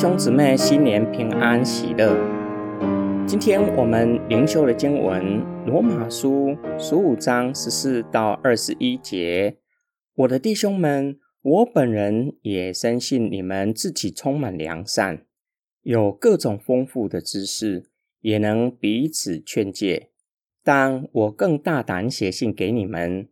兄姊妹，新年平安喜乐。今天我们灵修的经文《罗马书》十五章十四到二十一节。我的弟兄们，我本人也深信你们自己充满良善，有各种丰富的知识，也能彼此劝诫。但我更大胆写信给你们，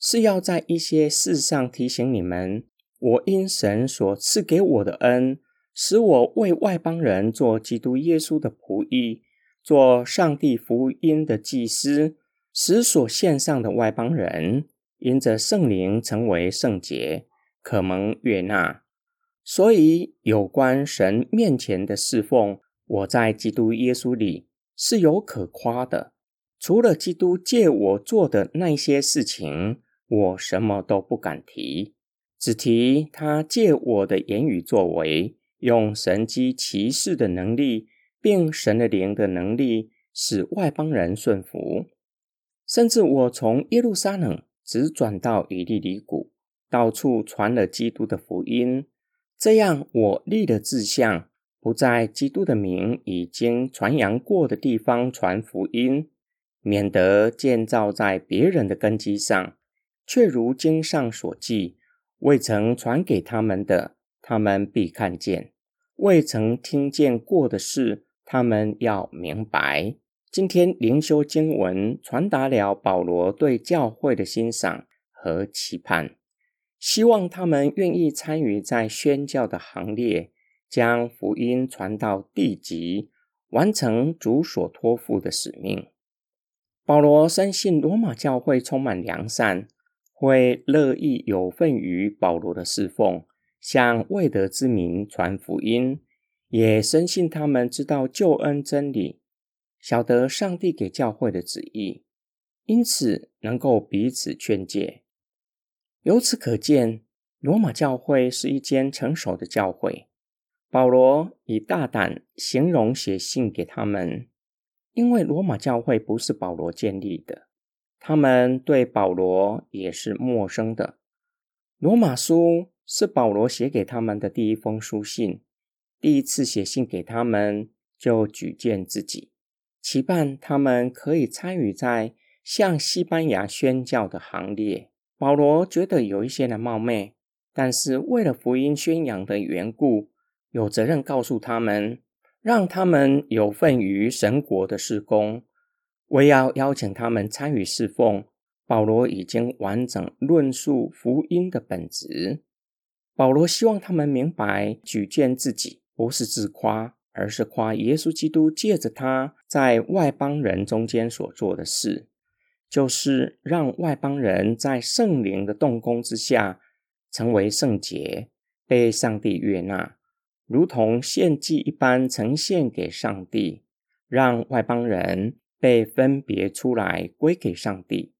是要在一些事上提醒你们，我因神所赐给我的恩。使我为外邦人做基督耶稣的仆役，做上帝福音的祭司，使所献上的外邦人因着圣灵成为圣洁，可蒙悦纳。所以有关神面前的侍奉，我在基督耶稣里是有可夸的。除了基督借我做的那些事情，我什么都不敢提，只提他借我的言语作为。用神机骑士的能力，并神的灵的能力，使外邦人顺服。甚至我从耶路撒冷直转到以利里谷，到处传了基督的福音。这样，我立了志向，不在基督的名已经传扬过的地方传福音，免得建造在别人的根基上，却如经上所记，未曾传给他们的。他们必看见未曾听见过的事，他们要明白。今天灵修经文传达了保罗对教会的欣赏和期盼，希望他们愿意参与在宣教的行列，将福音传到地极，完成主所托付的使命。保罗深信罗马教会充满良善，会乐意有份于保罗的侍奉。向未得之民传福音，也深信他们知道救恩真理，晓得上帝给教会的旨意，因此能够彼此劝诫。由此可见，罗马教会是一间成熟的教会。保罗以大胆形容写信给他们，因为罗马教会不是保罗建立的，他们对保罗也是陌生的。罗马书。是保罗写给他们的第一封书信。第一次写信给他们，就举荐自己，期盼他们可以参与在向西班牙宣教的行列。保罗觉得有一些的冒昧，但是为了福音宣扬的缘故，有责任告诉他们，让他们有份于神国的事工。我要邀请他们参与侍奉。保罗已经完整论述福音的本质。保罗希望他们明白，举荐自己不是自夸，而是夸耶稣基督借着他在外邦人中间所做的事，就是让外邦人在圣灵的动工之下成为圣洁，被上帝悦纳，如同献祭一般呈现给上帝，让外邦人被分别出来归给上帝。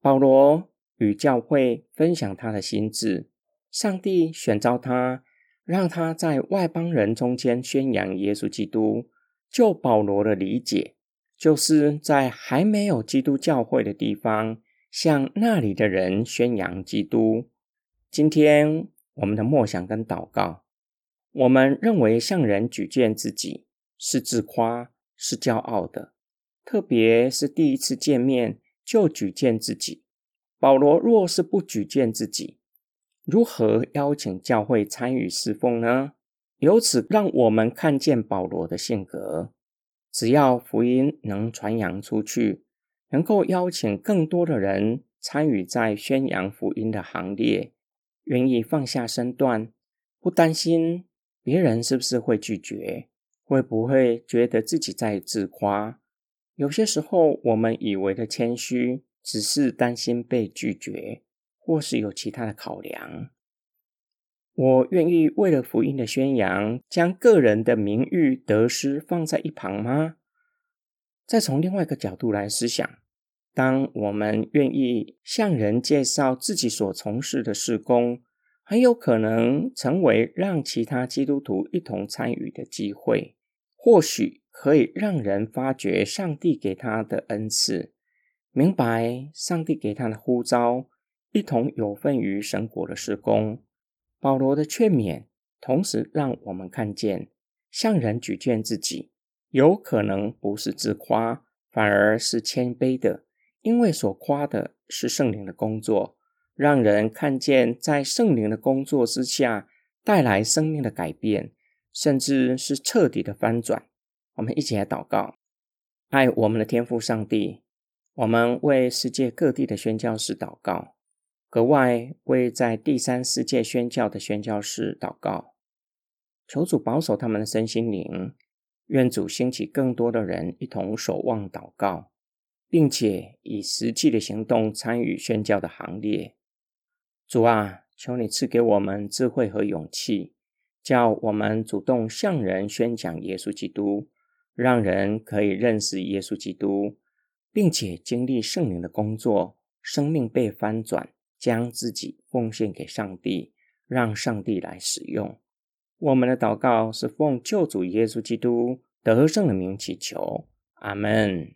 保罗与教会分享他的心智。上帝选召他，让他在外邦人中间宣扬耶稣基督。就保罗的理解，就是在还没有基督教会的地方，向那里的人宣扬基督。今天我们的默想跟祷告，我们认为向人举荐自己是自夸，是骄傲的，特别是第一次见面就举荐自己。保罗若是不举荐自己，如何邀请教会参与侍奉呢？由此让我们看见保罗的性格。只要福音能传扬出去，能够邀请更多的人参与在宣扬福音的行列，愿意放下身段，不担心别人是不是会拒绝，会不会觉得自己在自夸。有些时候，我们以为的谦虚，只是担心被拒绝。或是有其他的考量，我愿意为了福音的宣扬，将个人的名誉得失放在一旁吗？再从另外一个角度来思想，当我们愿意向人介绍自己所从事的事工，很有可能成为让其他基督徒一同参与的机会，或许可以让人发觉上帝给他的恩赐，明白上帝给他的呼召。一同有份于神国的施工，保罗的劝勉同时让我们看见，向人举荐自己，有可能不是自夸，反而是谦卑的，因为所夸的是圣灵的工作，让人看见在圣灵的工作之下带来生命的改变，甚至是彻底的翻转。我们一起来祷告，爱我们的天父上帝，我们为世界各地的宣教士祷告。格外为在第三世界宣教的宣教士祷告，求主保守他们的身心灵，愿主兴起更多的人一同守望祷告，并且以实际的行动参与宣教的行列。主啊，求你赐给我们智慧和勇气，叫我们主动向人宣讲耶稣基督，让人可以认识耶稣基督，并且经历圣灵的工作，生命被翻转。将自己奉献给上帝，让上帝来使用。我们的祷告是奉救主耶稣基督得胜的名祈求。阿门。